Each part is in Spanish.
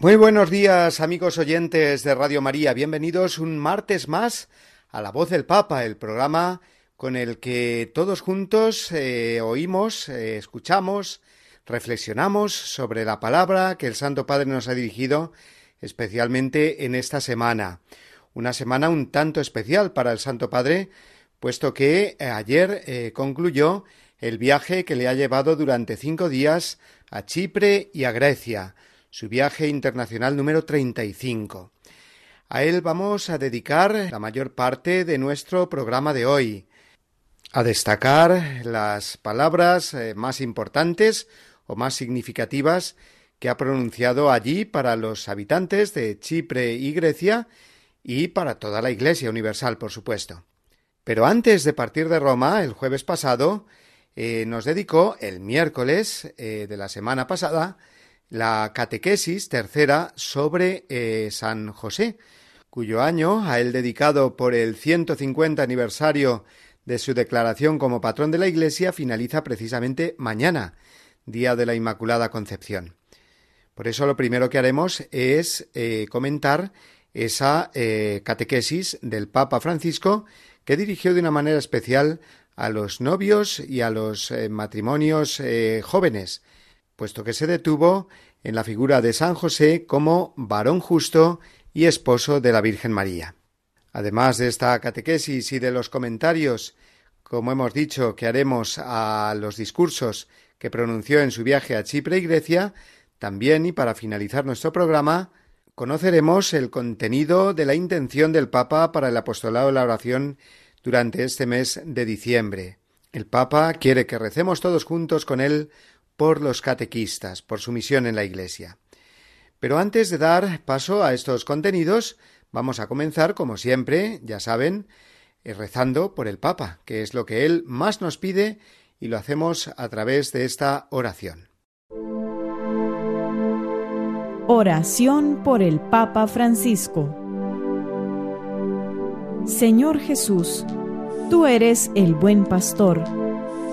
Muy buenos días amigos oyentes de Radio María, bienvenidos un martes más a La Voz del Papa, el programa con el que todos juntos eh, oímos, eh, escuchamos, reflexionamos sobre la palabra que el Santo Padre nos ha dirigido especialmente en esta semana. Una semana un tanto especial para el Santo Padre, puesto que eh, ayer concluyó el viaje que le ha llevado durante cinco días a Chipre y a Grecia, su viaje internacional número 35. A él vamos a dedicar la mayor parte de nuestro programa de hoy, a destacar las palabras eh, más importantes o más significativas que ha pronunciado allí para los habitantes de Chipre y Grecia y para toda la Iglesia Universal, por supuesto. Pero antes de partir de Roma, el jueves pasado, eh, nos dedicó el miércoles eh, de la semana pasada la catequesis tercera sobre eh, San José, cuyo año, a él dedicado por el 150 aniversario de su declaración como patrón de la Iglesia, finaliza precisamente mañana, día de la Inmaculada Concepción. Por eso lo primero que haremos es eh, comentar esa eh, catequesis del Papa Francisco que dirigió de una manera especial a los novios y a los matrimonios jóvenes, puesto que se detuvo en la figura de San José como varón justo y esposo de la Virgen María. Además de esta catequesis y de los comentarios, como hemos dicho, que haremos a los discursos que pronunció en su viaje a Chipre y Grecia, también y para finalizar nuestro programa, conoceremos el contenido de la intención del Papa para el apostolado de la oración durante este mes de diciembre. El Papa quiere que recemos todos juntos con él por los catequistas, por su misión en la Iglesia. Pero antes de dar paso a estos contenidos, vamos a comenzar, como siempre, ya saben, eh, rezando por el Papa, que es lo que él más nos pide, y lo hacemos a través de esta oración. Oración por el Papa Francisco. Señor Jesús, tú eres el buen pastor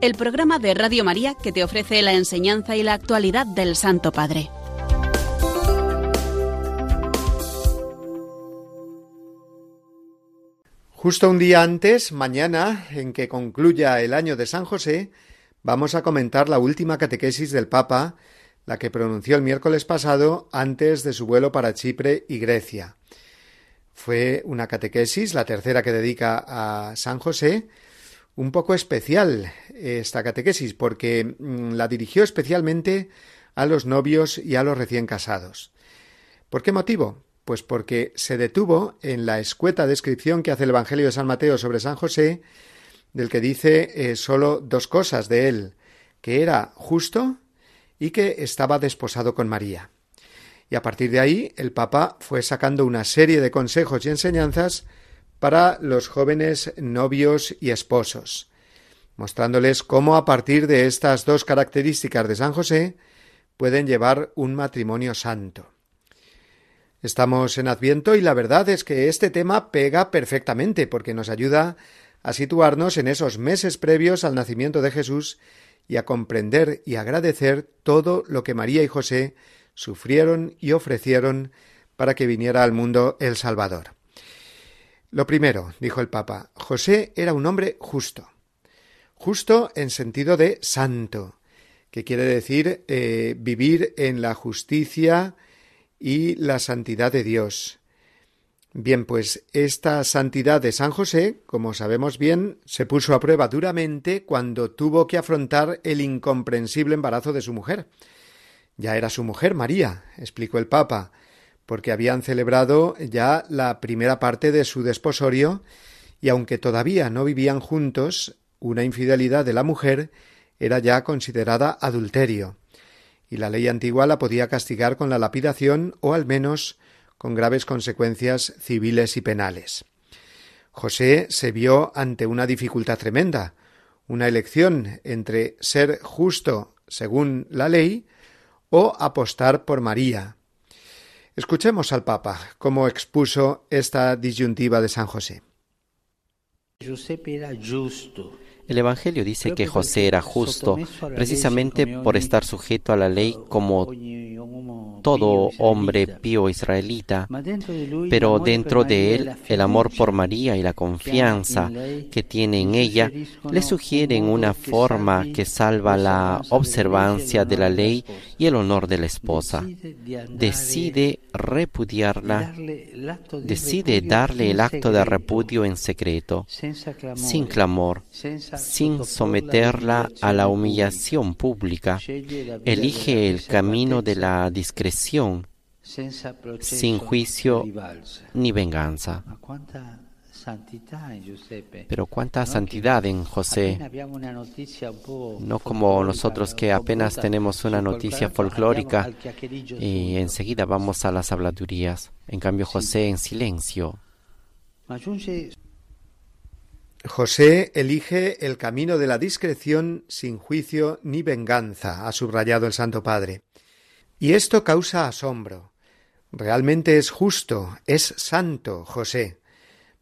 el programa de Radio María que te ofrece la enseñanza y la actualidad del Santo Padre. Justo un día antes, mañana, en que concluya el año de San José, vamos a comentar la última catequesis del Papa, la que pronunció el miércoles pasado antes de su vuelo para Chipre y Grecia. Fue una catequesis, la tercera que dedica a San José, un poco especial esta catequesis porque mm, la dirigió especialmente a los novios y a los recién casados. ¿Por qué motivo? Pues porque se detuvo en la escueta descripción que hace el Evangelio de San Mateo sobre San José, del que dice eh, solo dos cosas de él, que era justo y que estaba desposado con María. Y a partir de ahí el Papa fue sacando una serie de consejos y enseñanzas para los jóvenes novios y esposos. mostrándoles cómo a partir de estas dos características de San José pueden llevar un matrimonio santo. Estamos en Adviento y la verdad es que este tema pega perfectamente porque nos ayuda a situarnos en esos meses previos al nacimiento de Jesús y a comprender y agradecer todo lo que María y José sufrieron y ofrecieron para que viniera al mundo el Salvador. Lo primero, dijo el Papa, José era un hombre justo. Justo en sentido de santo, que quiere decir eh, vivir en la justicia y la santidad de Dios. Bien, pues esta santidad de San José, como sabemos bien, se puso a prueba duramente cuando tuvo que afrontar el incomprensible embarazo de su mujer. Ya era su mujer María, explicó el Papa, porque habían celebrado ya la primera parte de su desposorio, y aunque todavía no vivían juntos, una infidelidad de la mujer era ya considerada adulterio, y la ley antigua la podía castigar con la lapidación o al menos con graves consecuencias civiles y penales. José se vio ante una dificultad tremenda, una elección entre ser justo según la ley o apostar por María, Escuchemos al Papa cómo expuso esta disyuntiva de San José. El Evangelio dice que José era justo precisamente por estar sujeto a la ley como todo hombre pío israelita, pero dentro de él el amor por María y la confianza que tiene en ella le sugieren una forma que salva la observancia de la ley y el honor de la esposa. Decide repudiarla, decide darle el acto de repudio en secreto, sin clamor, sin someterla a la humillación pública. Elige el camino de la discreción, sin juicio ni venganza. Pero cuánta santidad en José, no como nosotros que apenas tenemos una noticia folclórica y enseguida vamos a las habladurías. En cambio José en silencio. José elige el camino de la discreción sin juicio ni venganza, ha subrayado el Santo Padre. Y esto causa asombro. Realmente es justo, es santo José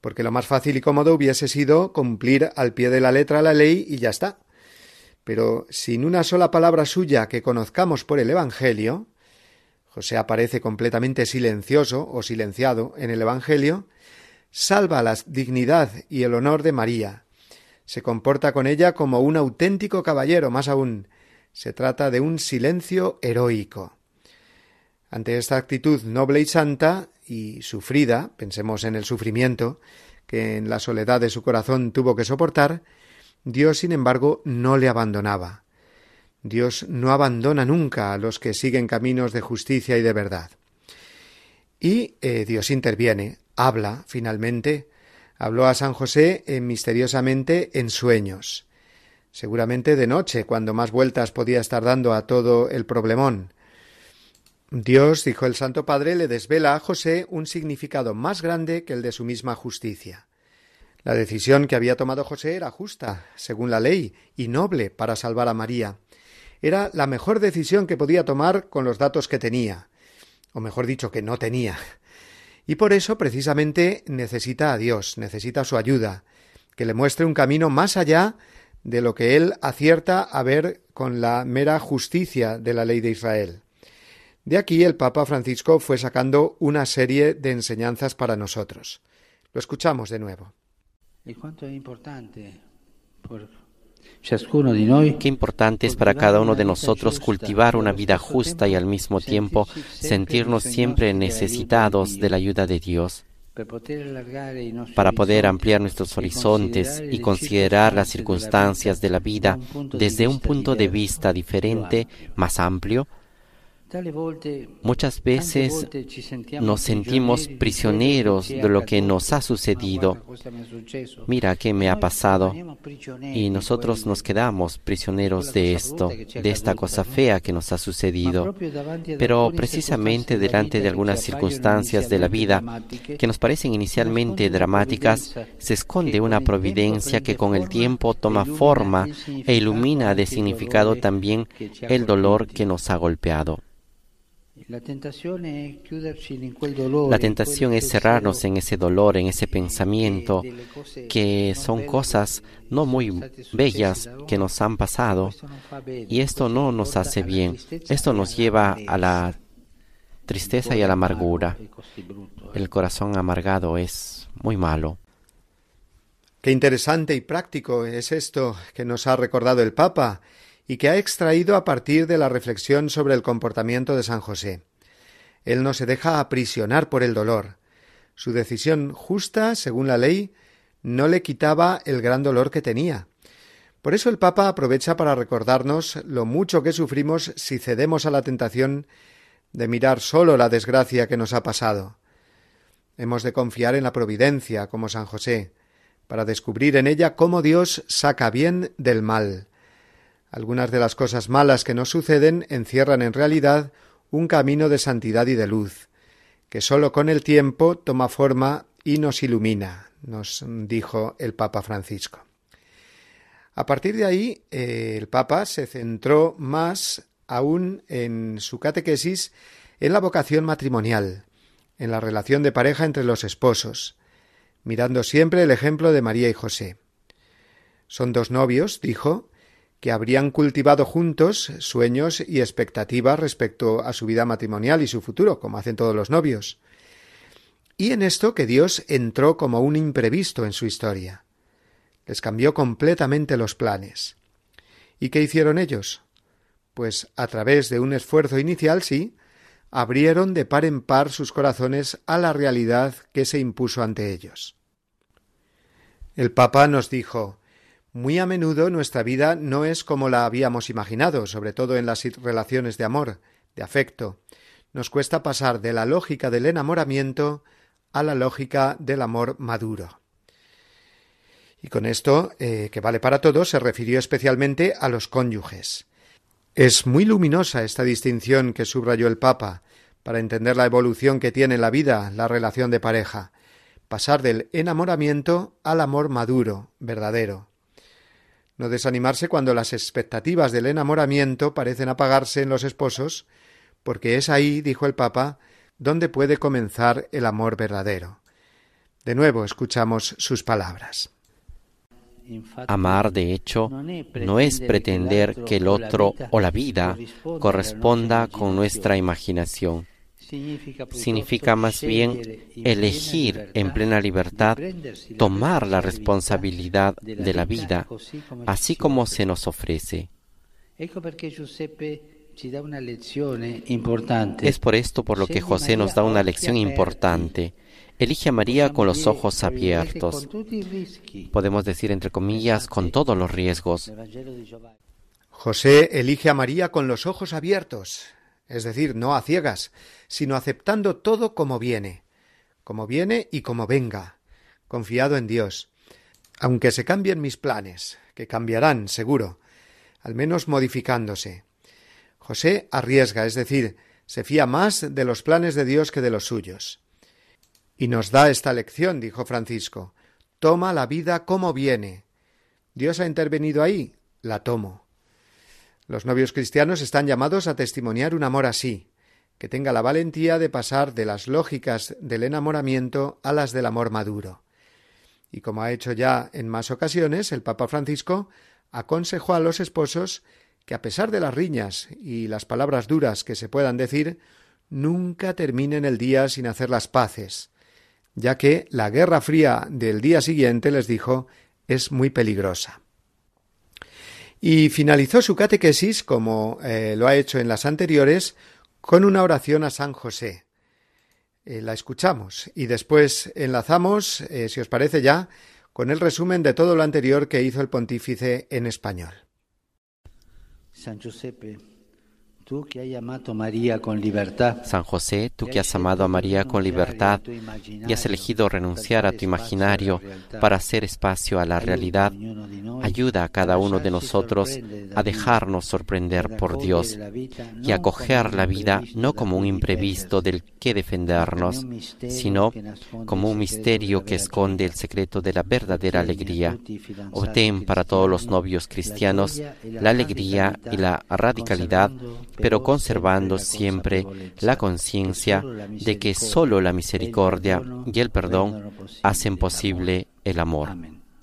porque lo más fácil y cómodo hubiese sido cumplir al pie de la letra la ley y ya está. Pero sin una sola palabra suya que conozcamos por el Evangelio, José aparece completamente silencioso o silenciado en el Evangelio, salva la dignidad y el honor de María, se comporta con ella como un auténtico caballero, más aún, se trata de un silencio heroico. Ante esta actitud noble y santa y sufrida, pensemos en el sufrimiento que en la soledad de su corazón tuvo que soportar, Dios, sin embargo, no le abandonaba. Dios no abandona nunca a los que siguen caminos de justicia y de verdad. Y eh, Dios interviene, habla, finalmente, habló a San José eh, misteriosamente en sueños, seguramente de noche, cuando más vueltas podía estar dando a todo el problemón, Dios, dijo el Santo Padre, le desvela a José un significado más grande que el de su misma justicia. La decisión que había tomado José era justa, según la ley, y noble para salvar a María. Era la mejor decisión que podía tomar con los datos que tenía, o mejor dicho, que no tenía. Y por eso, precisamente, necesita a Dios, necesita su ayuda, que le muestre un camino más allá de lo que él acierta a ver con la mera justicia de la ley de Israel. De aquí el Papa Francisco fue sacando una serie de enseñanzas para nosotros. Lo escuchamos de nuevo. Qué importante es para cada uno de nosotros cultivar una vida justa y al mismo tiempo sentirnos siempre necesitados de la ayuda de Dios para poder ampliar nuestros horizontes y considerar las circunstancias de la vida desde un punto de vista diferente, más amplio, Muchas veces nos sentimos prisioneros de lo que nos ha sucedido. Mira qué me ha pasado. Y nosotros nos quedamos prisioneros de esto, de esta cosa fea que nos ha sucedido. Pero precisamente delante de algunas circunstancias de la vida que nos parecen inicialmente dramáticas, se esconde una providencia que con el tiempo toma forma e ilumina de significado también el dolor que nos ha golpeado. La tentación es cerrarnos en ese dolor, en ese pensamiento, que son cosas no muy bellas que nos han pasado. Y esto no nos hace bien. Esto nos lleva a la tristeza y a la amargura. El corazón amargado es muy malo. Qué interesante y práctico es esto que nos ha recordado el Papa y que ha extraído a partir de la reflexión sobre el comportamiento de San José. Él no se deja aprisionar por el dolor. Su decisión justa, según la ley, no le quitaba el gran dolor que tenía. Por eso el Papa aprovecha para recordarnos lo mucho que sufrimos si cedemos a la tentación de mirar solo la desgracia que nos ha pasado. Hemos de confiar en la providencia, como San José, para descubrir en ella cómo Dios saca bien del mal, algunas de las cosas malas que nos suceden encierran en realidad un camino de santidad y de luz, que sólo con el tiempo toma forma y nos ilumina, nos dijo el Papa Francisco. A partir de ahí, eh, el Papa se centró más aún en su catequesis en la vocación matrimonial, en la relación de pareja entre los esposos, mirando siempre el ejemplo de María y José. Son dos novios, dijo, que habrían cultivado juntos sueños y expectativas respecto a su vida matrimonial y su futuro, como hacen todos los novios. Y en esto que Dios entró como un imprevisto en su historia. Les cambió completamente los planes. ¿Y qué hicieron ellos? Pues a través de un esfuerzo inicial, sí, abrieron de par en par sus corazones a la realidad que se impuso ante ellos. El Papa nos dijo muy a menudo nuestra vida no es como la habíamos imaginado, sobre todo en las relaciones de amor, de afecto. Nos cuesta pasar de la lógica del enamoramiento a la lógica del amor maduro. Y con esto, eh, que vale para todos, se refirió especialmente a los cónyuges. Es muy luminosa esta distinción que subrayó el Papa para entender la evolución que tiene en la vida la relación de pareja, pasar del enamoramiento al amor maduro, verdadero. No desanimarse cuando las expectativas del enamoramiento parecen apagarse en los esposos, porque es ahí, dijo el Papa, donde puede comenzar el amor verdadero. De nuevo escuchamos sus palabras. Amar, de hecho, no es pretender que el otro o la vida corresponda con nuestra imaginación significa más bien elegir en plena libertad, tomar la responsabilidad de la vida, así como se nos ofrece. Es por esto por lo que José nos da una lección importante. Elige a María con los ojos abiertos. Podemos decir, entre comillas, con todos los riesgos. José elige a María con los ojos abiertos es decir, no a ciegas, sino aceptando todo como viene, como viene y como venga, confiado en Dios, aunque se cambien mis planes, que cambiarán, seguro, al menos modificándose. José arriesga, es decir, se fía más de los planes de Dios que de los suyos. Y nos da esta lección, dijo Francisco, toma la vida como viene. Dios ha intervenido ahí, la tomo. Los novios cristianos están llamados a testimoniar un amor así, que tenga la valentía de pasar de las lógicas del enamoramiento a las del amor maduro. Y como ha hecho ya en más ocasiones, el Papa Francisco aconsejó a los esposos que a pesar de las riñas y las palabras duras que se puedan decir, nunca terminen el día sin hacer las paces, ya que la guerra fría del día siguiente, les dijo, es muy peligrosa. Y finalizó su catequesis, como eh, lo ha hecho en las anteriores, con una oración a San José. Eh, la escuchamos y después enlazamos, eh, si os parece ya, con el resumen de todo lo anterior que hizo el pontífice en español. San Giuseppe, San José, tú que has amado a María con libertad y has elegido renunciar a tu imaginario para hacer espacio a la realidad, ayuda a cada uno de nosotros a dejarnos sorprender por Dios y a coger la vida no como un imprevisto del que defendernos, sino como un misterio que esconde el secreto de la verdadera alegría. Obtén para todos los novios cristianos la alegría y la radicalidad pero conservando siempre la conciencia de que solo la misericordia y el perdón hacen posible el amor.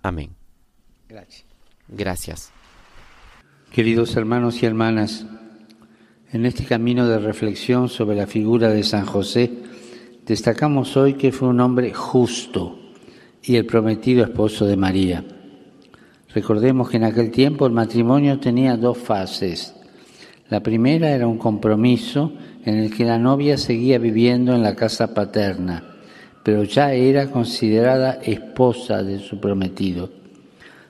Amén. Gracias. Queridos hermanos y hermanas, en este camino de reflexión sobre la figura de San José, destacamos hoy que fue un hombre justo y el prometido esposo de María. Recordemos que en aquel tiempo el matrimonio tenía dos fases la primera era un compromiso en el que la novia seguía viviendo en la casa paterna, pero ya era considerada esposa de su prometido.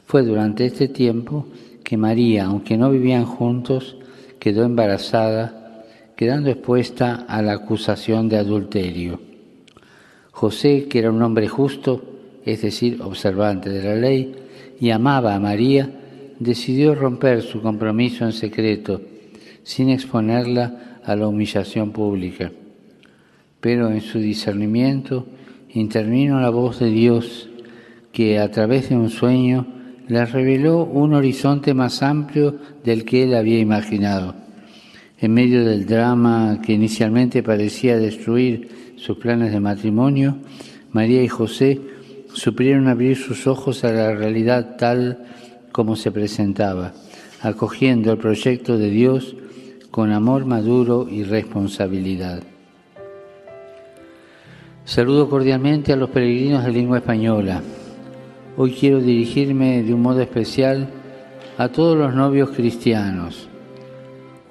Fue durante este tiempo que María, aunque no vivían juntos, quedó embarazada, quedando expuesta a la acusación de adulterio. José, que era un hombre justo, es decir, observante de la ley, y amaba a María, decidió romper su compromiso en secreto sin exponerla a la humillación pública. Pero en su discernimiento intervino la voz de Dios que a través de un sueño le reveló un horizonte más amplio del que él había imaginado. En medio del drama que inicialmente parecía destruir sus planes de matrimonio, María y José supieron abrir sus ojos a la realidad tal como se presentaba, acogiendo el proyecto de Dios con amor maduro y responsabilidad. Saludo cordialmente a los peregrinos de lengua española. Hoy quiero dirigirme de un modo especial a todos los novios cristianos.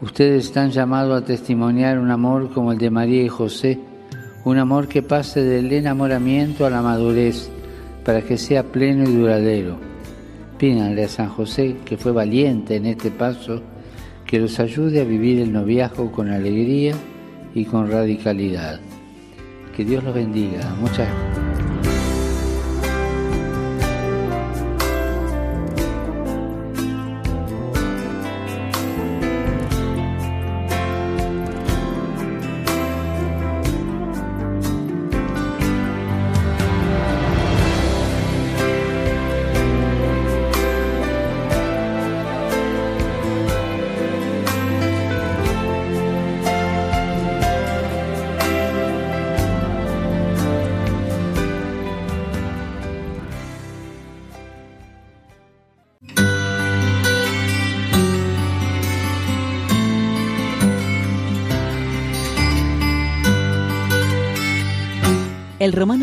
Ustedes están llamados a testimoniar un amor como el de María y José, un amor que pase del enamoramiento a la madurez para que sea pleno y duradero. Pídanle a San José, que fue valiente en este paso, que los ayude a vivir el noviazgo con alegría y con radicalidad. Que Dios los bendiga. Muchas gracias.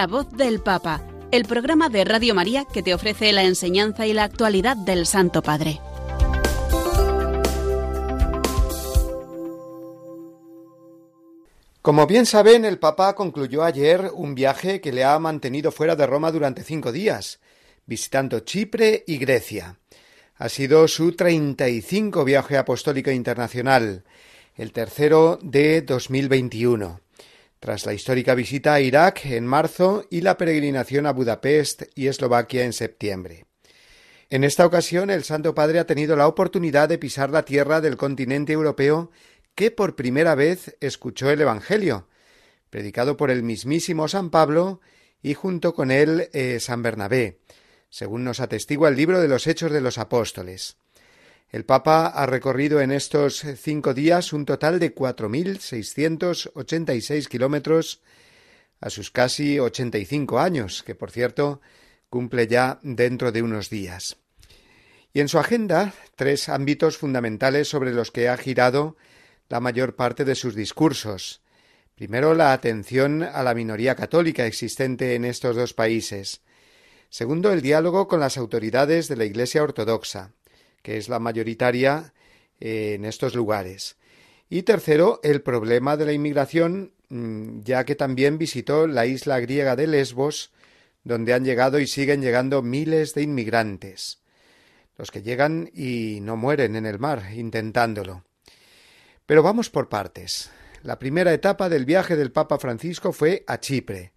La voz del Papa, el programa de Radio María que te ofrece la enseñanza y la actualidad del Santo Padre. Como bien saben, el Papa concluyó ayer un viaje que le ha mantenido fuera de Roma durante cinco días, visitando Chipre y Grecia. Ha sido su 35 viaje apostólico internacional, el tercero de 2021 tras la histórica visita a Irak en marzo y la peregrinación a Budapest y Eslovaquia en septiembre. En esta ocasión el Santo Padre ha tenido la oportunidad de pisar la tierra del continente europeo que por primera vez escuchó el Evangelio, predicado por el mismísimo San Pablo y junto con él eh, San Bernabé, según nos atestigua el libro de los Hechos de los Apóstoles. El Papa ha recorrido en estos cinco días un total de cuatro mil seiscientos ochenta y seis kilómetros a sus casi ochenta y cinco años, que por cierto cumple ya dentro de unos días. Y en su agenda tres ámbitos fundamentales sobre los que ha girado la mayor parte de sus discursos. Primero, la atención a la minoría católica existente en estos dos países. Segundo, el diálogo con las autoridades de la Iglesia Ortodoxa, que es la mayoritaria eh, en estos lugares. Y tercero, el problema de la inmigración, mm, ya que también visitó la isla griega de Lesbos, donde han llegado y siguen llegando miles de inmigrantes, los que llegan y no mueren en el mar intentándolo. Pero vamos por partes. La primera etapa del viaje del Papa Francisco fue a Chipre,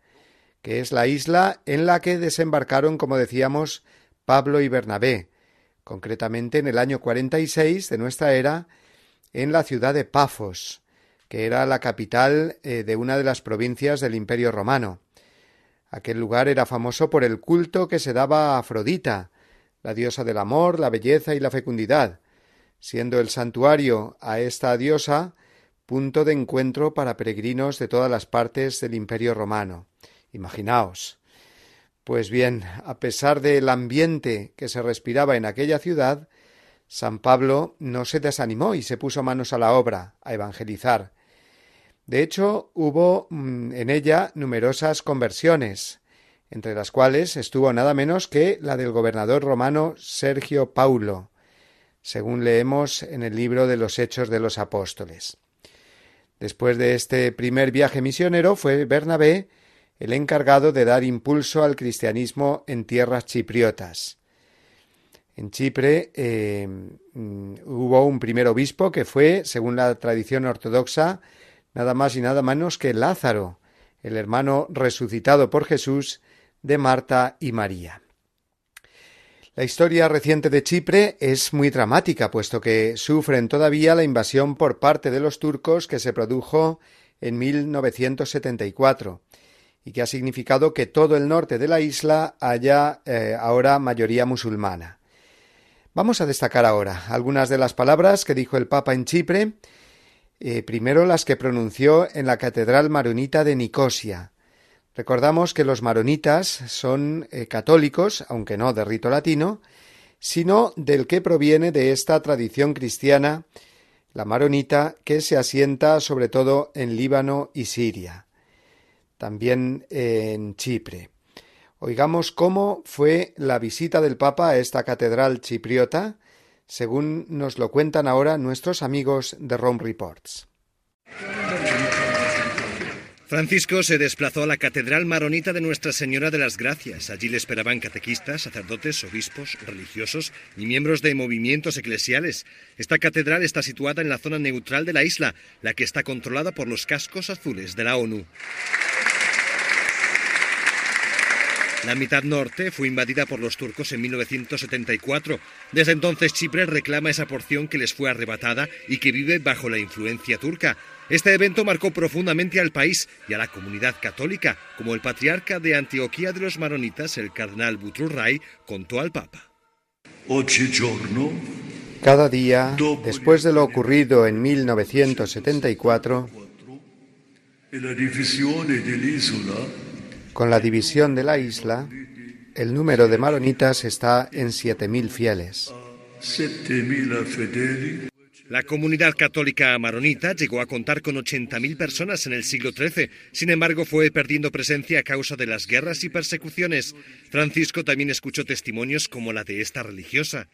que es la isla en la que desembarcaron, como decíamos, Pablo y Bernabé, concretamente en el año 46 de nuestra era, en la ciudad de Pafos, que era la capital eh, de una de las provincias del Imperio romano. Aquel lugar era famoso por el culto que se daba a Afrodita, la diosa del amor, la belleza y la fecundidad, siendo el santuario a esta diosa punto de encuentro para peregrinos de todas las partes del Imperio romano. Imaginaos. Pues bien, a pesar del ambiente que se respiraba en aquella ciudad, San Pablo no se desanimó y se puso manos a la obra, a evangelizar. De hecho, hubo mm, en ella numerosas conversiones, entre las cuales estuvo nada menos que la del gobernador romano Sergio Paulo, según leemos en el libro de los Hechos de los Apóstoles. Después de este primer viaje misionero fue Bernabé el encargado de dar impulso al cristianismo en tierras chipriotas. En Chipre eh, mm, hubo un primer obispo que fue, según la tradición ortodoxa, nada más y nada menos que Lázaro, el hermano resucitado por Jesús de Marta y María. La historia reciente de Chipre es muy dramática, puesto que sufren todavía la invasión por parte de los turcos que se produjo en 1974 y que ha significado que todo el norte de la isla haya eh, ahora mayoría musulmana. Vamos a destacar ahora algunas de las palabras que dijo el Papa en Chipre, eh, primero las que pronunció en la Catedral Maronita de Nicosia. Recordamos que los maronitas son eh, católicos, aunque no de rito latino, sino del que proviene de esta tradición cristiana, la maronita, que se asienta sobre todo en Líbano y Siria, también en Chipre. Oigamos cómo fue la visita del Papa a esta catedral chipriota, según nos lo cuentan ahora nuestros amigos de Rome Reports. Francisco se desplazó a la Catedral Maronita de Nuestra Señora de las Gracias. Allí le esperaban catequistas, sacerdotes, obispos, religiosos y miembros de movimientos eclesiales. Esta catedral está situada en la zona neutral de la isla, la que está controlada por los cascos azules de la ONU. La mitad norte fue invadida por los turcos en 1974. Desde entonces Chipre reclama esa porción que les fue arrebatada y que vive bajo la influencia turca. Este evento marcó profundamente al país y a la comunidad católica, como el patriarca de Antioquía de los Maronitas, el cardenal Butrurray, contó al Papa. Cada día, después de lo ocurrido en 1974, con la división de la isla, el número de maronitas está en 7.000 fieles. La comunidad católica maronita llegó a contar con 80.000 personas en el siglo XIII. Sin embargo, fue perdiendo presencia a causa de las guerras y persecuciones. Francisco también escuchó testimonios como la de esta religiosa.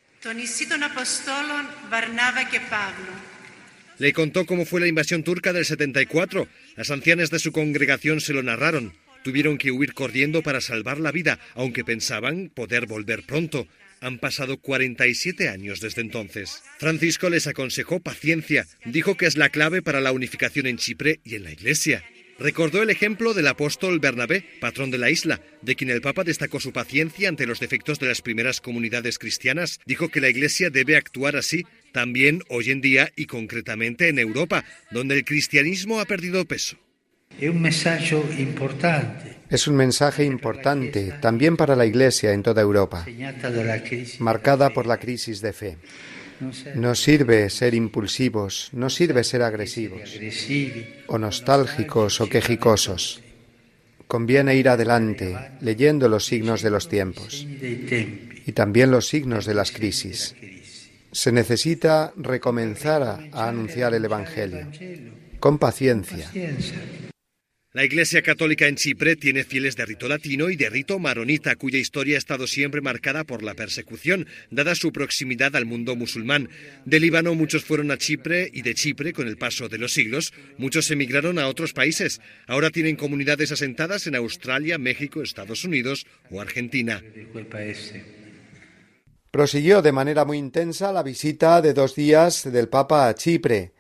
Le contó cómo fue la invasión turca del 74. Las ancianas de su congregación se lo narraron. Tuvieron que huir corriendo para salvar la vida, aunque pensaban poder volver pronto. Han pasado 47 años desde entonces. Francisco les aconsejó paciencia. Dijo que es la clave para la unificación en Chipre y en la Iglesia. Recordó el ejemplo del apóstol Bernabé, patrón de la isla, de quien el Papa destacó su paciencia ante los defectos de las primeras comunidades cristianas. Dijo que la Iglesia debe actuar así también hoy en día y concretamente en Europa, donde el cristianismo ha perdido peso. Es un mensaje importante. También para la Iglesia en toda Europa, marcada por la crisis de fe. No sirve ser impulsivos, no sirve ser agresivos, o nostálgicos o quejicosos. Conviene ir adelante, leyendo los signos de los tiempos y también los signos de las crisis. Se necesita recomenzar a, anunciar el Evangelio con paciencia. La Iglesia Católica en Chipre tiene fieles de rito latino y de rito maronita, cuya historia ha estado siempre marcada por la persecución, dada su proximidad al mundo musulmán. De Líbano muchos fueron a Chipre y de Chipre, con el paso de los siglos, muchos emigraron a otros países. Ahora tienen comunidades asentadas en Australia, México, Estados Unidos o Argentina. Prosiguió de manera muy intensa la visita de dos días del Papa a Chipre.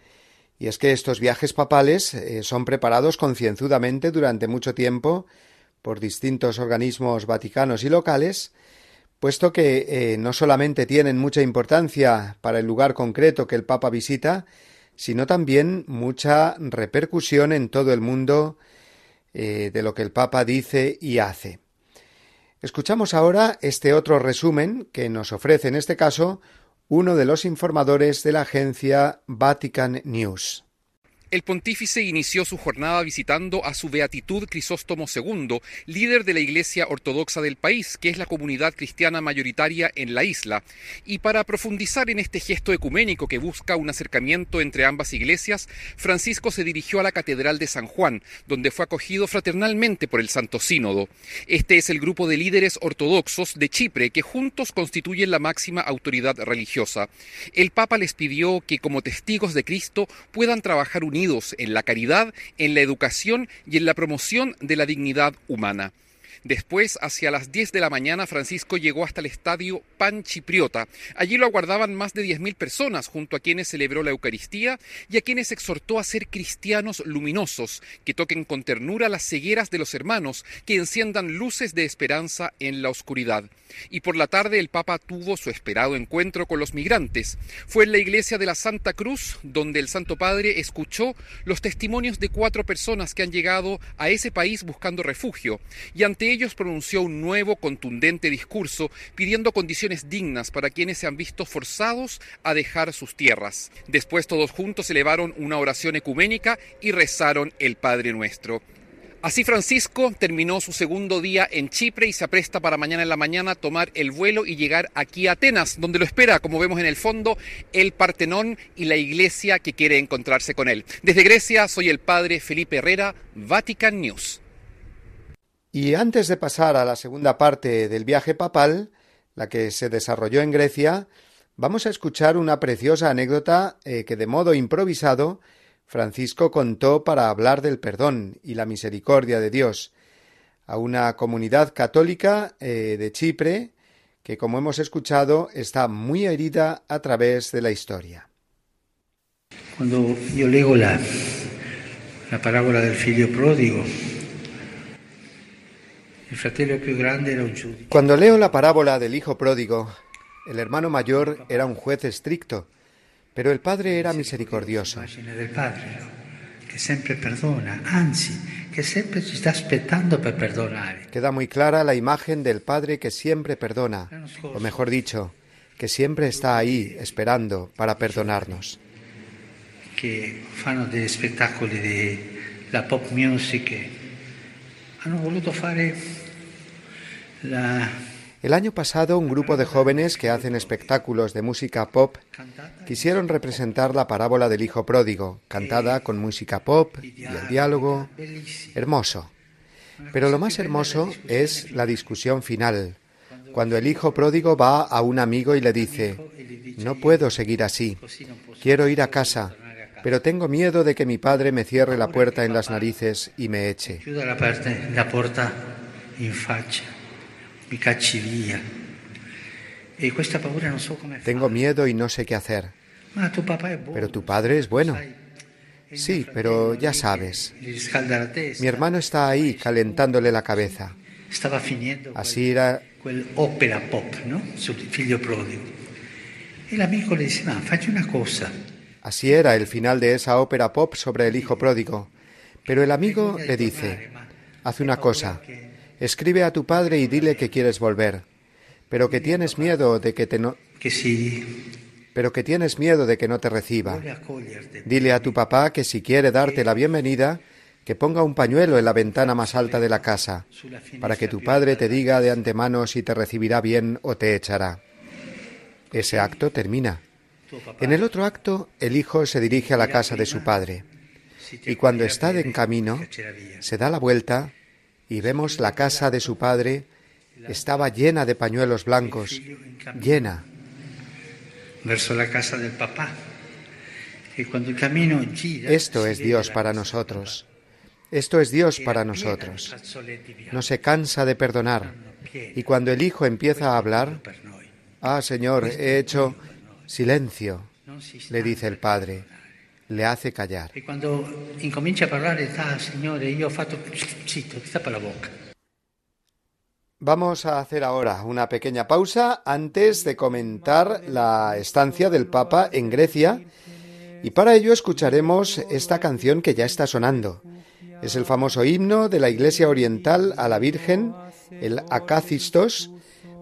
Y es que estos viajes papales eh, son preparados concienzudamente durante mucho tiempo por distintos organismos vaticanos y locales, puesto que eh, no solamente tienen mucha importancia para el lugar concreto que el Papa visita, sino también mucha repercusión en todo el mundo eh, de lo que el Papa dice y hace. Escuchamos ahora este otro resumen que nos ofrece en este caso uno de los informadores de la agencia Vatican News. El pontífice inició su jornada visitando a su Beatitud Crisóstomo II, líder de la Iglesia Ortodoxa del país, que es la comunidad cristiana mayoritaria en la isla. Y para profundizar en este gesto ecuménico que busca un acercamiento entre ambas iglesias, Francisco se dirigió a la Catedral de San Juan, donde fue acogido fraternalmente por el Santo Sínodo. Este es el grupo de líderes ortodoxos de Chipre que juntos constituyen la máxima autoridad religiosa. El Papa les pidió que como testigos de Cristo puedan trabajar unidos en la caridad, en la educación y en la promoción de la dignidad humana. Después, hacia las 10 de la mañana, Francisco llegó hasta el estadio Panchipriota. Allí lo aguardaban más de 10.000 personas, junto a quienes celebró la Eucaristía y a quienes exhortó a ser cristianos luminosos, que toquen con ternura las cegueras de los hermanos, que enciendan luces de esperanza en la oscuridad. Y por la tarde el Papa tuvo su esperado encuentro con los migrantes. Fue en la iglesia de la Santa Cruz donde el Santo Padre escuchó los testimonios de cuatro personas que han llegado a ese país buscando refugio y ante ellos pronunció un nuevo contundente discurso pidiendo condiciones dignas para quienes se han visto forzados a dejar sus tierras. Después todos juntos elevaron una oración ecuménica y rezaron el Padre Nuestro. Así Francisco terminó su segundo día en Chipre y se apresta para mañana en la mañana tomar el vuelo y llegar aquí a Atenas, donde lo espera, como vemos en el fondo, el Partenón y la iglesia que quiere encontrarse con él. Desde Grecia soy el padre Felipe Herrera, Vatican News. Y antes de pasar a la segunda parte del viaje papal, la que se desarrolló en Grecia, vamos a escuchar una preciosa anécdota eh, que de modo improvisado Francisco contó para hablar del perdón y la misericordia de Dios a una comunidad católica eh, de Chipre que, como hemos escuchado, está muy herida a través de la historia. Cuando yo leo la, la parábola del figlio pródigo, el fratello più grande era un Cuando leo la parábola del hijo pródigo, el hermano mayor era un juez estricto pero el Padre era misericordioso. que siempre perdona, anzi, que siempre ci está aspettando per perdonare. Queda muy clara la imagen del Padre que siempre perdona, o mejor dicho, que siempre está ahí esperando para perdonarnos. Que fanno dei spettacoli di la pop music hanno voluto fare la el año pasado un grupo de jóvenes que hacen espectáculos de música pop quisieron representar la parábola del Hijo Pródigo, cantada con música pop y el diálogo hermoso. Pero lo más hermoso es la discusión final, cuando el Hijo Pródigo va a un amigo y le dice, no puedo seguir así, quiero ir a casa, pero tengo miedo de que mi padre me cierre la puerta en las narices y me eche. La puerta Tengo miedo y no sé qué hacer. Ma tu papá es bueno. Pero tu padre es bueno. Sí, pero ya sabes. Mi hermano está ahí calentándole la cabeza. Estaba finendo Así era quel ópera pop, ¿no? Sul figlio prodigo. E l'amico le dice, ma una cosa. Así era el final de esa ópera pop sobre el hijo pródigo. Pero el amigo le dice, haz una cosa, Escribe a tu padre y dile que quieres volver, pero que tienes miedo de que te no pero que tienes miedo de que no te reciba. Dile a tu papá que si quiere darte la bienvenida, que ponga un pañuelo en la ventana más alta de la casa, para que tu padre te diga de antemano si te recibirá bien o te echará. Ese acto termina. En el otro acto, el hijo se dirige a la casa de su padre y cuando está en camino, se da la vuelta y vemos la casa de su padre estaba llena de pañuelos blancos, llena. Verso la casa del papá. Y cuando el camino gira, Esto es Dios para nosotros. Esto es Dios para nosotros. No se cansa de perdonar. Y cuando el Hijo empieza a hablar, ah, Señor, he hecho silencio, le dice el Padre. Le hace callar. Y cuando incomincia a hablar, ah, Señor, yo fatto zitto, tapa la boca. Vamos a hacer ahora una pequeña pausa antes de comentar la estancia del Papa en Grecia y para ello escucharemos esta canción que ya está sonando. Es el famoso himno de la Iglesia Oriental a la Virgen, el Acacistos,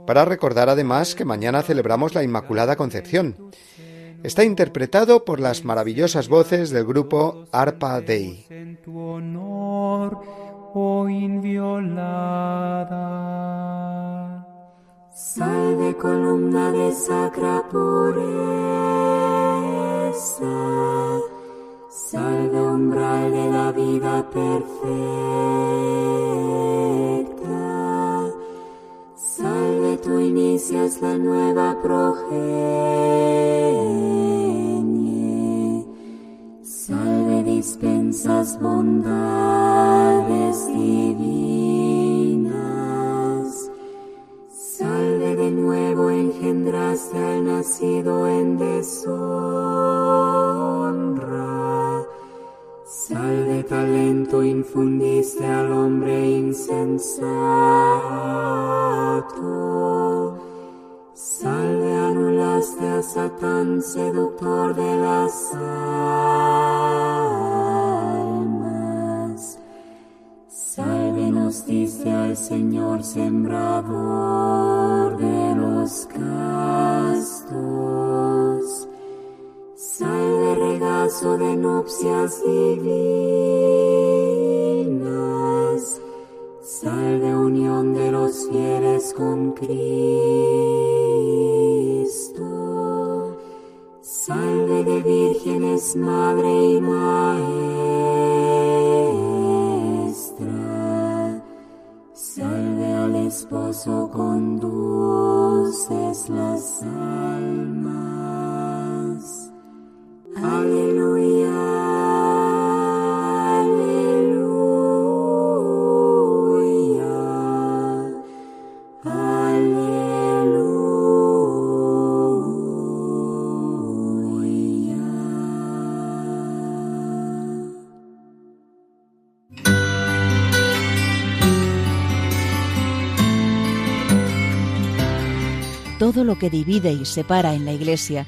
para recordar además que mañana celebramos la Inmaculada Concepción. Está interpretado por las maravillosas voces del grupo Arpa Dei. Salve columna de sacra pureza, salve umbral de la vida perfecta, salve tú inicias la nueva progenie, salve dispensas bondades divinas, salve de nuevo engendraste al nacido en deshonra, salve talento infundiste al hombre insensato. Salve anulaste a Satán, seductor de las almas. Salve nos diste al Señor, sembrador de los castos. Salve regazo de nupcias divinas. Salve unión de los fieles con Cristo. Salve de vírgenes, madre y maestra. Salve al esposo, conduces las almas. Todo lo que divide y separa en la Iglesia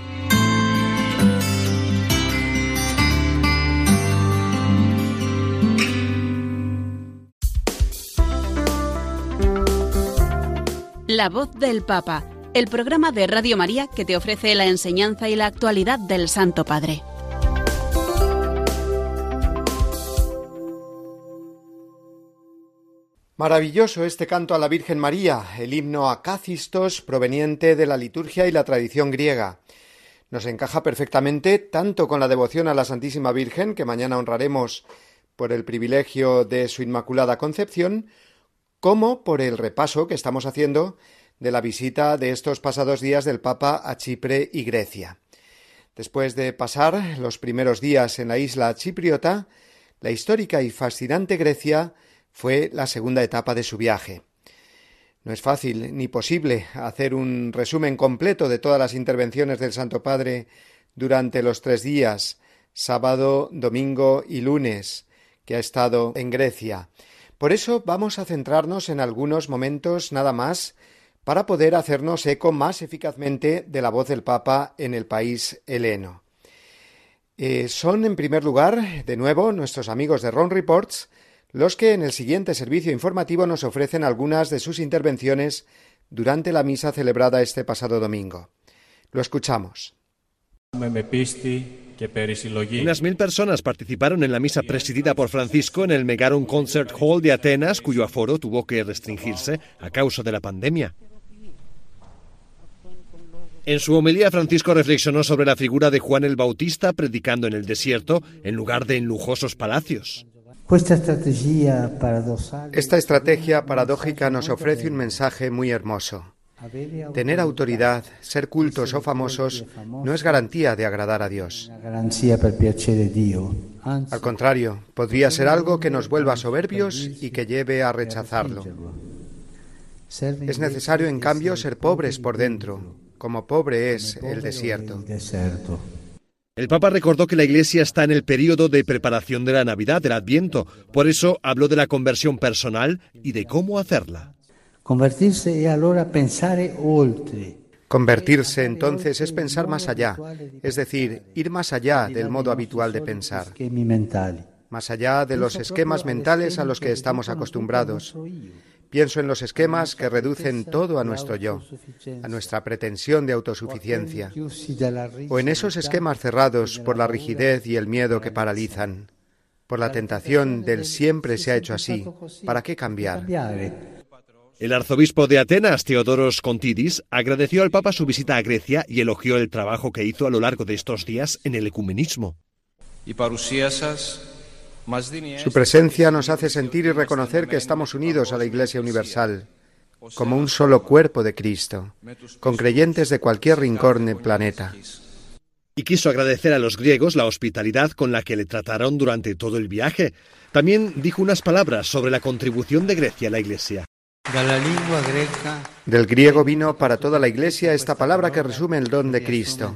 La voz del Papa, el programa de Radio María que te ofrece la enseñanza y la actualidad del Santo Padre. Maravilloso este canto a la Virgen María, el himno a Cácistos proveniente de la liturgia y la tradición griega. Nos encaja perfectamente tanto con la devoción a la Santísima Virgen, que mañana honraremos por el privilegio de su Inmaculada Concepción, como por el repaso que estamos haciendo de la visita de estos pasados días del Papa a Chipre y Grecia. Después de pasar los primeros días en la isla chipriota, la histórica y fascinante Grecia fue la segunda etapa de su viaje. No es fácil ni posible hacer un resumen completo de todas las intervenciones del Santo Padre durante los tres días, sábado, domingo y lunes, que ha estado en Grecia. Por eso vamos a centrarnos en algunos momentos nada más para poder hacernos eco más eficazmente de la voz del Papa en el país heleno. Eh, son, en primer lugar, de nuevo, nuestros amigos de Ron Reports, los que en el siguiente servicio informativo nos ofrecen algunas de sus intervenciones durante la misa celebrada este pasado domingo. Lo escuchamos. Unas mil personas participaron en la misa presidida por Francisco en el Megaron Concert Hall de Atenas, cuyo aforo tuvo que restringirse a causa de la pandemia. En su homilía, Francisco reflexionó sobre la figura de Juan el Bautista predicando en el desierto en lugar de en lujosos palacios. Esta estrategia paradójica nos ofrece un mensaje muy hermoso. Tener autoridad, ser cultos o famosos no es garantía de agradar a Dios. Al contrario, podría ser algo que nos vuelva soberbios y que lleve a rechazarlo. Es necesario, en cambio, ser pobres por dentro, como pobre es el desierto. El Papa recordó que la Iglesia está en el periodo de preparación de la Navidad, del Adviento. Por eso habló de la conversión personal y de cómo hacerla. Convertirse Convertirse entonces es pensar más allá, es decir, ir más allá del modo habitual de pensar, más allá de los esquemas mentales a los que estamos acostumbrados. Pienso en los esquemas que reducen todo a nuestro yo, a nuestra pretensión de autosuficiencia, o en esos esquemas cerrados por la rigidez y el miedo que paralizan, por la tentación del siempre se ha hecho así, ¿para qué cambiar? El arzobispo de Atenas, Teodoros Contidis, agradeció al Papa su visita a Grecia y elogió el trabajo que hizo a lo largo de estos días en el ecumenismo. Su presencia nos hace sentir y reconocer que estamos unidos a la Iglesia Universal, como un solo cuerpo de Cristo, con creyentes de cualquier rincón del planeta. Y quiso agradecer a los griegos la hospitalidad con la que le trataron durante todo el viaje. También dijo unas palabras sobre la contribución de Grecia a la Iglesia. Del griego vino para toda la Iglesia esta palabra que resume el don de Cristo.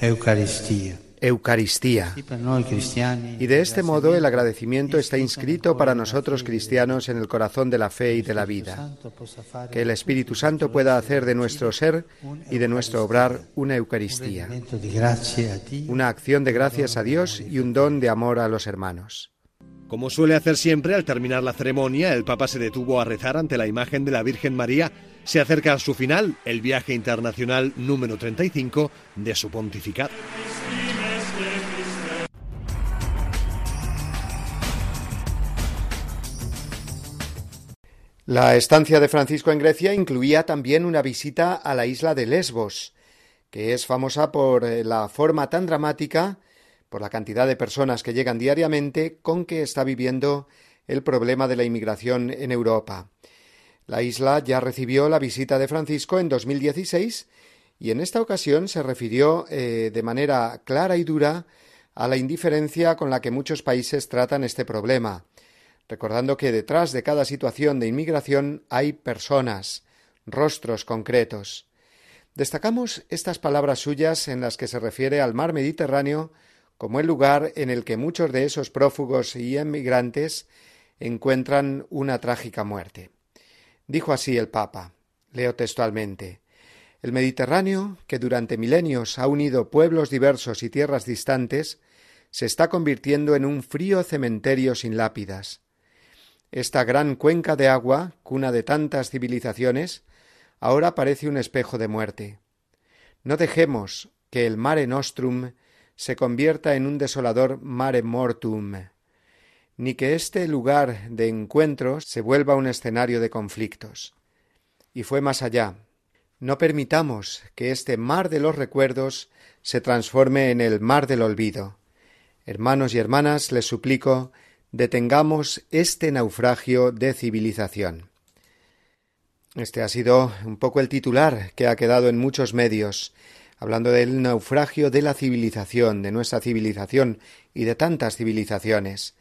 Eucaristía. Eucaristía. Y de este modo el agradecimiento está inscrito para nosotros cristianos en el corazón de la fe y de la vida. Que el Espíritu Santo pueda hacer de nuestro ser y de nuestro obrar una Eucaristía, una acción de gracias a Dios y un don de amor a los hermanos. Como suele hacer siempre, al terminar la ceremonia, el Papa se detuvo a rezar ante la imagen de la Virgen María. Se acerca a su final el viaje internacional número 35 de su pontificado. La estancia de Francisco en Grecia incluía también una visita a la isla de Lesbos, que es famosa por eh, la forma tan dramática, por la cantidad de personas que llegan diariamente, con que está viviendo el problema de la inmigración en Europa. La isla ya recibió la visita de Francisco en 2016 y en esta ocasión se refirió eh, de manera clara y dura a la indiferencia con la que muchos países tratan este problema, recordando que detrás de cada situación de inmigración hay personas, rostros concretos. Destacamos estas palabras suyas en las que se refiere al mar Mediterráneo como el lugar en el que muchos de esos prófugos y emigrantes encuentran una trágica muerte. Dijo así el Papa, leo textualmente, el Mediterráneo, que durante milenios ha unido pueblos diversos y tierras distantes, se está convirtiendo en un frío cementerio sin lápidas, esta gran cuenca de agua, cuna de tantas civilizaciones, ahora parece un espejo de muerte. No dejemos que el mare nostrum se convierta en un desolador mare mortum, ni que este lugar de encuentro se vuelva un escenario de conflictos. Y fue más allá. No permitamos que este mar de los recuerdos se transforme en el mar del olvido. Hermanos y hermanas, les suplico detengamos este naufragio de civilización. Este ha sido un poco el titular que ha quedado en muchos medios, hablando del naufragio de la civilización, de nuestra civilización y de tantas civilizaciones.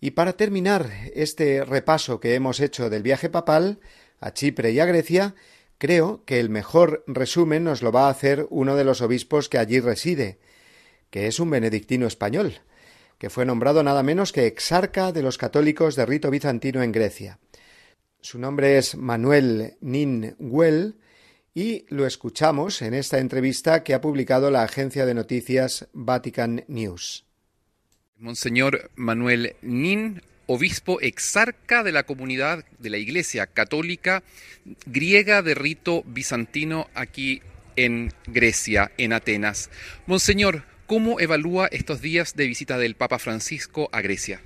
Y para terminar este repaso que hemos hecho del viaje papal a Chipre y a Grecia, creo que el mejor resumen nos lo va a hacer uno de los obispos que allí reside, que es un benedictino español, que fue nombrado nada menos que exarca de los católicos de rito bizantino en Grecia. Su nombre es Manuel Nin Well y lo escuchamos en esta entrevista que ha publicado la agencia de noticias Vatican News. Monseñor Manuel Nin obispo exarca de la comunidad de la Iglesia Católica griega de rito bizantino aquí en Grecia, en Atenas. Monseñor, ¿cómo evalúa estos días de visita del Papa Francisco a Grecia?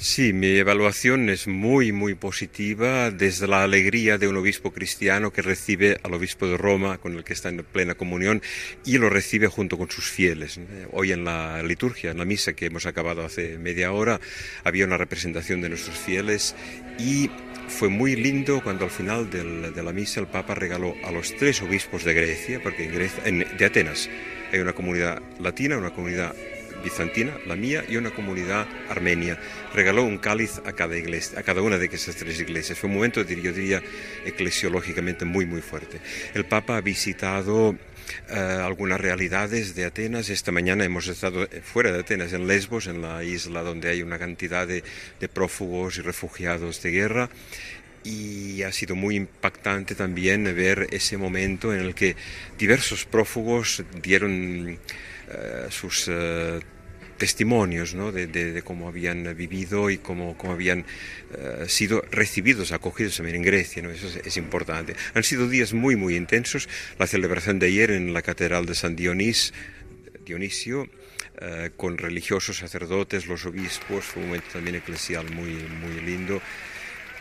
Sí, mi evaluación es muy, muy positiva desde la alegría de un obispo cristiano que recibe al obispo de Roma, con el que está en plena comunión, y lo recibe junto con sus fieles. Hoy en la liturgia, en la misa que hemos acabado hace media hora, había una representación de nuestros fieles y fue muy lindo cuando al final de la misa el Papa regaló a los tres obispos de Grecia, porque en Grecia, de Atenas hay una comunidad latina, una comunidad bizantina, la mía, y una comunidad armenia. Regaló un cáliz a cada iglesia, a cada una de esas tres iglesias. Fue un momento, yo diría, eclesiológicamente muy, muy fuerte. El Papa ha visitado eh, algunas realidades de Atenas. Esta mañana hemos estado eh, fuera de Atenas, en Lesbos, en la isla donde hay una cantidad de, de prófugos y refugiados de guerra y ha sido muy impactante también ver ese momento en el que diversos prófugos dieron eh, sus eh, testimonios ¿no? de, cómo habían vivido y cómo, cómo habían eh, sido recibidos, acogidos también en Grecia. ¿no? Eso es, importante. Han sido días muy, muy intensos. La celebración de ayer en la Catedral de San Dionís, Dionisio, con religiosos, sacerdotes, los obispos, fue un momento también eclesial muy, muy lindo.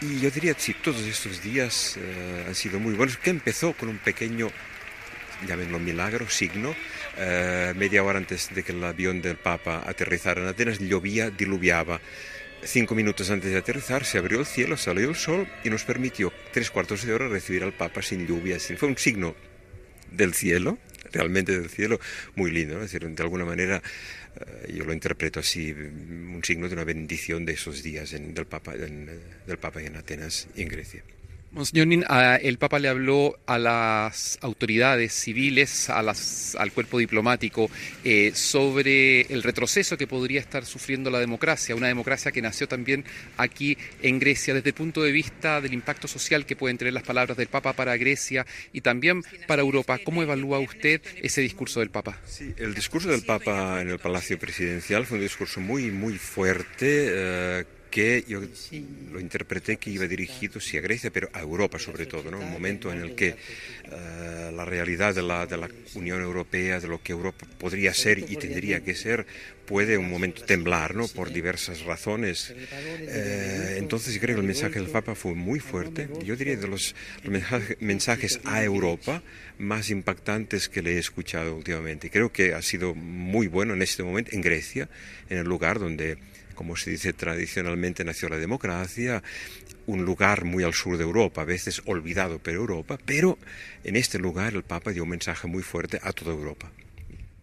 Y yo diría, sí, todos estos días han sido muy buenos, que empezó con un pequeño llámenlo milagro, signo, eh, media hora antes de que el avión del Papa aterrizara en Atenas, llovía, diluviaba. Cinco minutos antes de aterrizar se abrió el cielo, salió el sol y nos permitió tres cuartos de hora recibir al Papa sin lluvia. Fue un signo del cielo, realmente del cielo, muy lindo. De alguna manera eh, yo lo interpreto así, un signo de una bendición de esos días del, Papa, del Papa en Atenas y en Grecia. Monseñor Nin, el Papa le habló a las autoridades civiles, a las, al cuerpo diplomático, eh, sobre el retroceso que podría estar sufriendo la democracia, una democracia que nació también aquí en Grecia, desde el punto de vista del impacto social que pueden tener las palabras del Papa para Grecia y también para Europa. ¿Cómo evalúa usted ese discurso del Papa? Sí, el discurso del Papa en el Palacio Presidencial fue un discurso muy, muy fuerte. Eh, que yo lo interpreté que iba dirigido sí a Grecia, pero a Europa sobre todo, ¿no? un momento en el que eh, la realidad de la, de la Unión Europea, de lo que Europa podría ser y tendría que ser, puede un momento temblar ¿no? por diversas razones. Eh, entonces creo que el mensaje del Papa fue muy fuerte, yo diría de los mensajes a Europa más impactantes que le he escuchado últimamente. Creo que ha sido muy bueno en este momento en Grecia, en el lugar donde como se dice tradicionalmente, nació la democracia, un lugar muy al sur de Europa, a veces olvidado por Europa, pero en este lugar el Papa dio un mensaje muy fuerte a toda Europa.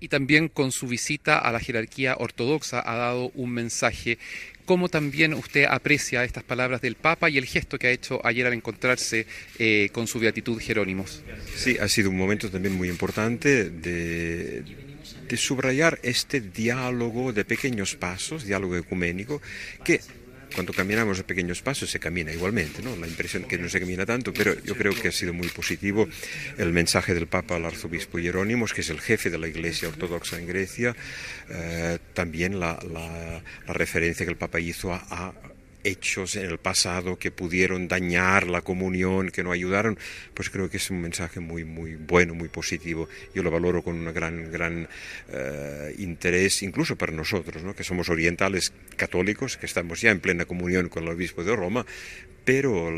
Y también con su visita a la jerarquía ortodoxa ha dado un mensaje. ¿Cómo también usted aprecia estas palabras del Papa y el gesto que ha hecho ayer al encontrarse eh, con su beatitud Jerónimos? Sí, ha sido un momento también muy importante de, de subrayar este diálogo de pequeños pasos, diálogo ecuménico, que cuando caminamos de pequeños pasos se camina igualmente, ¿no? La impresión que no se camina tanto, pero yo creo que ha sido muy positivo el mensaje del Papa al arzobispo Jerónimos, que es el jefe de la Iglesia Ortodoxa en Grecia, eh, también la, referencia que el Papa hizo a hechos en el pasado que pudieron dañar la comunión, que no ayudaron, pues creo que es un mensaje muy, muy bueno, muy positivo. Yo lo valoro con un gran, gran eh, interés, incluso para nosotros, ¿no? que somos orientales católicos, que estamos ya en plena comunión con el obispo de Roma, pero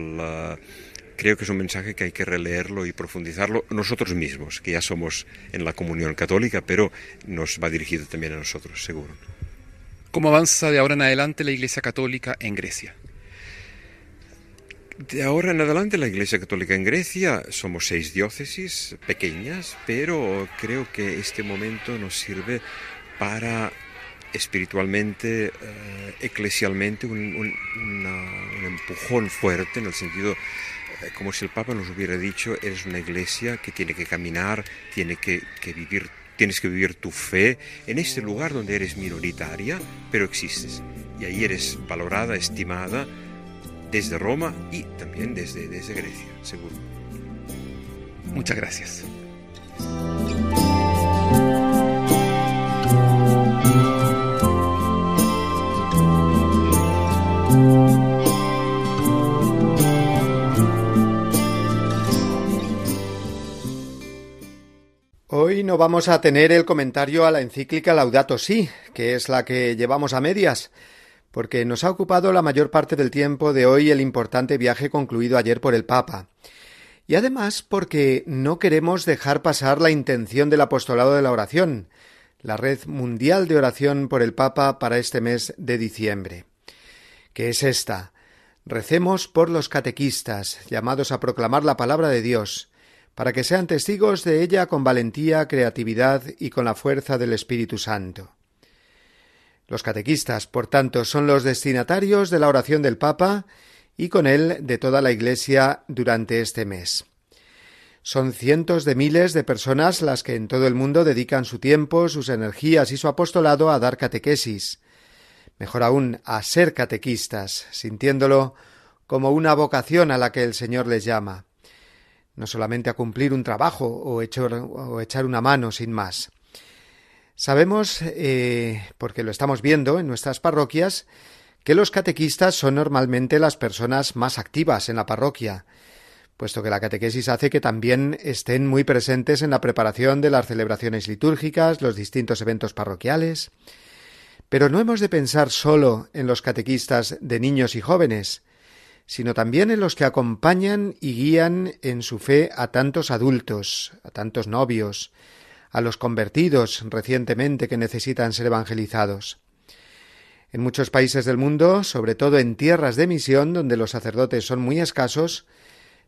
creo que es un mensaje que hay que releerlo y profundizarlo nosotros mismos, que ya somos en la comunión católica, pero nos va dirigido también a nosotros, seguro. ¿Cómo avanza de ahora en adelante la Iglesia Católica en Grecia? De ahora en adelante la Iglesia Católica en Grecia somos seis diócesis pequeñas, pero creo que este momento nos sirve para espiritualmente, eh, eclesialmente, un, empujón fuerte en el sentido eh, como si el Papa nos hubiera dicho, eres una iglesia que tiene que caminar, tiene que, que vivir Tienes que vivir tu fe en este lugar donde eres minoritaria, pero existes. Y ahí eres valorada, estimada desde Roma y también desde, desde Grecia, seguro. Muchas gracias. No vamos a tener el comentario a la encíclica Laudato Si, que es la que llevamos a medias, porque nos ha ocupado la mayor parte del tiempo de hoy el importante viaje concluido ayer por el Papa. Y además porque no queremos dejar pasar la intención del apostolado de la oración, la red mundial de oración por el Papa para este mes de diciembre, que es esta. Recemos por los catequistas, llamados a proclamar la palabra de Dios, para que sean testigos de ella con valentía, creatividad y con la fuerza del Espíritu Santo. Los catequistas, por tanto, son los destinatarios de la oración del Papa y con él de toda la Iglesia durante este mes. Son cientos de miles de personas las que en todo el mundo dedican su tiempo, sus energías y su apostolado a dar catequesis, mejor aún a ser catequistas, sintiéndolo como una vocación a la que el Señor les llama no solamente a cumplir un trabajo o echar, una mano sin más. Sabemos, eh, porque lo estamos viendo en nuestras parroquias, que los catequistas son normalmente las personas más activas en la parroquia, puesto que la catequesis hace que también estén muy presentes en la preparación de las celebraciones litúrgicas, los distintos eventos parroquiales. Pero no hemos de pensar solo en los catequistas de niños y jóvenes, sino también en los que acompañan y guían en su fe a tantos adultos, a tantos novios, a los convertidos recientemente que necesitan ser evangelizados. En muchos países del mundo, sobre todo en tierras de misión donde los sacerdotes son muy escasos,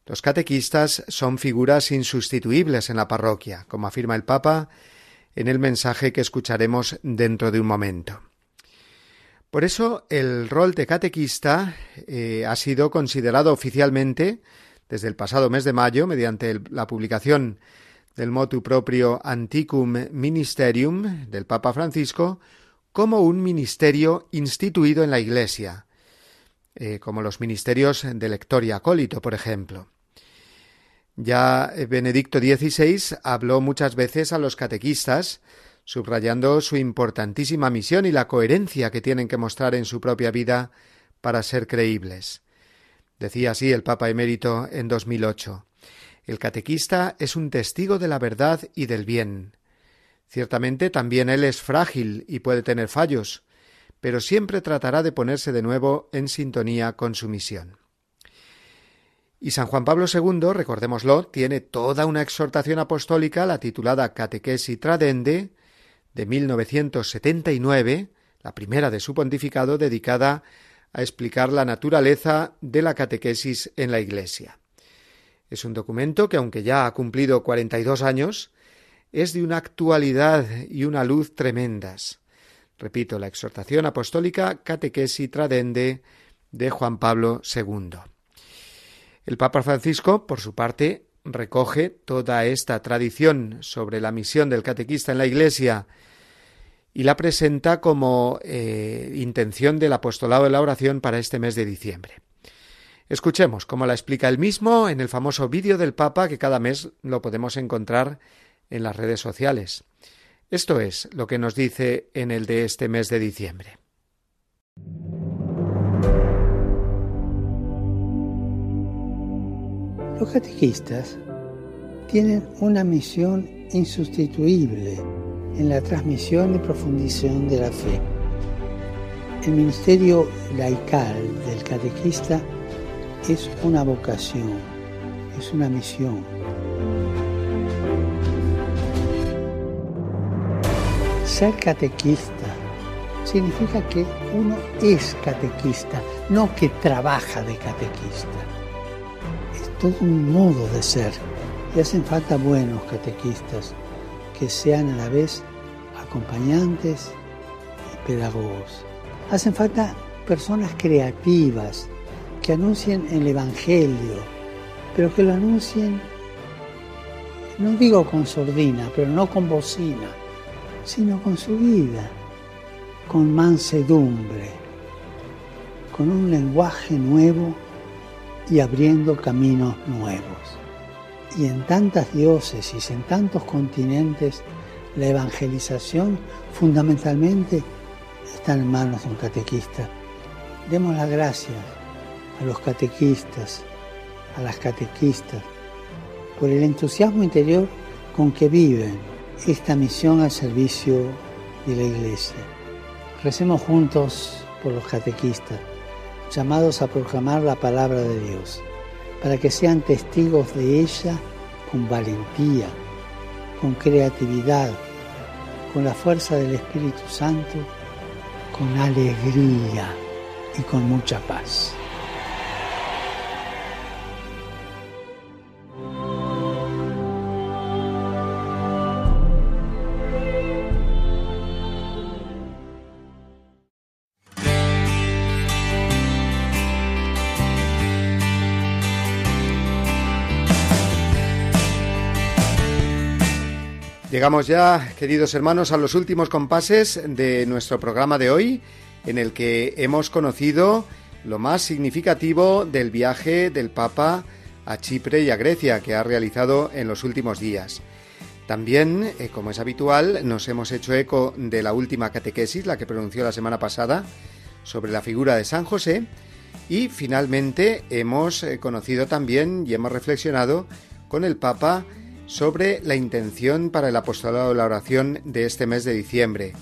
los catequistas son figuras insustituibles en la parroquia, como afirma el Papa en el mensaje que escucharemos dentro de un momento. Por eso el rol de catequista eh, ha sido considerado oficialmente desde el pasado mes de mayo mediante la publicación del motu proprio Anticum Ministerium del Papa Francisco como un ministerio instituido en la Iglesia, eh, como los ministerios de lector y acólito, por ejemplo. Ya Benedicto XVI habló muchas veces a los catequistas subrayando su importantísima misión y la coherencia que tienen que mostrar en su propia vida para ser creíbles. Decía así el Papa emérito en 2008. El catequista es un testigo de la verdad y del bien. Ciertamente también él es frágil y puede tener fallos, pero siempre tratará de ponerse de nuevo en sintonía con su misión. Y San Juan Pablo II, recordémoslo, tiene toda una exhortación apostólica, la titulada Catequesi Tradende, de 1979, la primera de su pontificado, dedicada a explicar la naturaleza de la catequesis en la Iglesia. Es un documento que, aunque ya ha cumplido 42 años, es de una actualidad y una luz tremendas. Repito, la exhortación apostólica Catequesi Tradende de Juan Pablo II. El Papa Francisco, por su parte, recoge toda esta tradición sobre la misión del catequista en la Iglesia y la presenta como eh, intención del apostolado de la oración para este mes de diciembre. Escuchemos cómo la explica él mismo en el famoso vídeo del Papa que cada mes lo podemos encontrar en las redes sociales. Esto es lo que nos dice en el de este mes de diciembre. Los catequistas tienen una misión insustituible en la transmisión y profundización de la fe. El ministerio laical del catequista es una vocación, es una misión. Ser catequista significa que uno es catequista, no que trabaja de catequista. Todo un modo de ser y hacen falta buenos catequistas que sean a la vez acompañantes y pedagogos. Hacen falta personas creativas que anuncien el Evangelio, pero que lo anuncien, no digo con sordina, pero no con bocina, sino con su vida, con mansedumbre, con un lenguaje nuevo y abriendo caminos nuevos y en tantas diócesis, en tantos continentes, la evangelización fundamentalmente está en manos de un catequista. Demos las gracias a los catequistas, a las catequistas, por el entusiasmo interior con que viven esta misión al servicio de la Iglesia. Recemos juntos por los catequistas, llamados a proclamar la palabra de Dios, para que sean testigos de ella con valentía, con creatividad, con la fuerza del Espíritu Santo, con alegría y con mucha paz. Llegamos ya, queridos hermanos, a los últimos compases de nuestro programa de hoy, en el que hemos conocido lo más significativo del viaje del Papa a Chipre y a Grecia que ha realizado en los últimos días. También, eh, como es habitual, nos hemos hecho eco de la última catequesis, la que pronunció la semana pasada, sobre la figura de San José. Y finalmente hemos eh, conocido también y hemos reflexionado con el Papa sobre la intención para el apostolado de la oración de este mes de diciembre,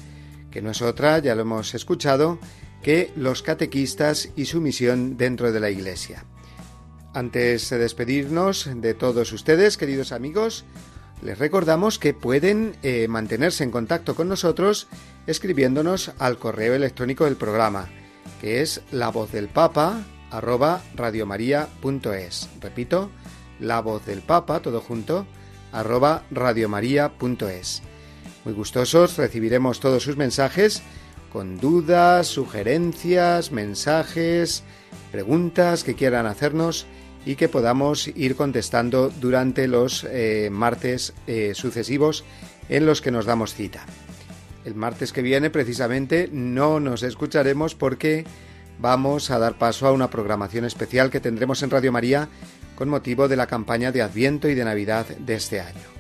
que no es otra, ya lo hemos escuchado, que los catequistas y su misión dentro de la Iglesia. Antes de despedirnos de todos ustedes, queridos amigos, les recordamos que pueden eh, mantenerse en contacto con nosotros escribiéndonos al correo electrónico del programa, que es la voz del papa arroba radiomaria.es. Repito, la voz del papa, todo junto, arroba radiomaria.es. Muy gustosos recibiremos todos sus mensajes con dudas, sugerencias, mensajes, preguntas que quieran hacernos y que podamos ir contestando durante los eh, martes eh, sucesivos en los que nos damos cita. El martes que viene precisamente no nos escucharemos porque vamos a dar paso a una programación especial que tendremos en Radio María con motivo de la campaña de Adviento y de Navidad de este año.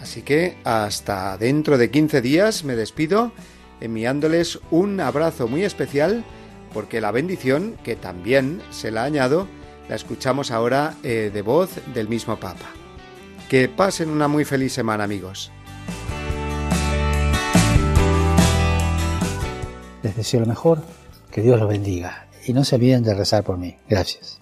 Así que hasta dentro de 15 días me despido enviándoles un abrazo muy especial porque la bendición, que también se la añado, la escuchamos ahora eh, de voz del mismo Papa. Que pasen una muy feliz semana amigos. Les deseo lo mejor, que Dios los bendiga y no se olviden de rezar por mí. Gracias.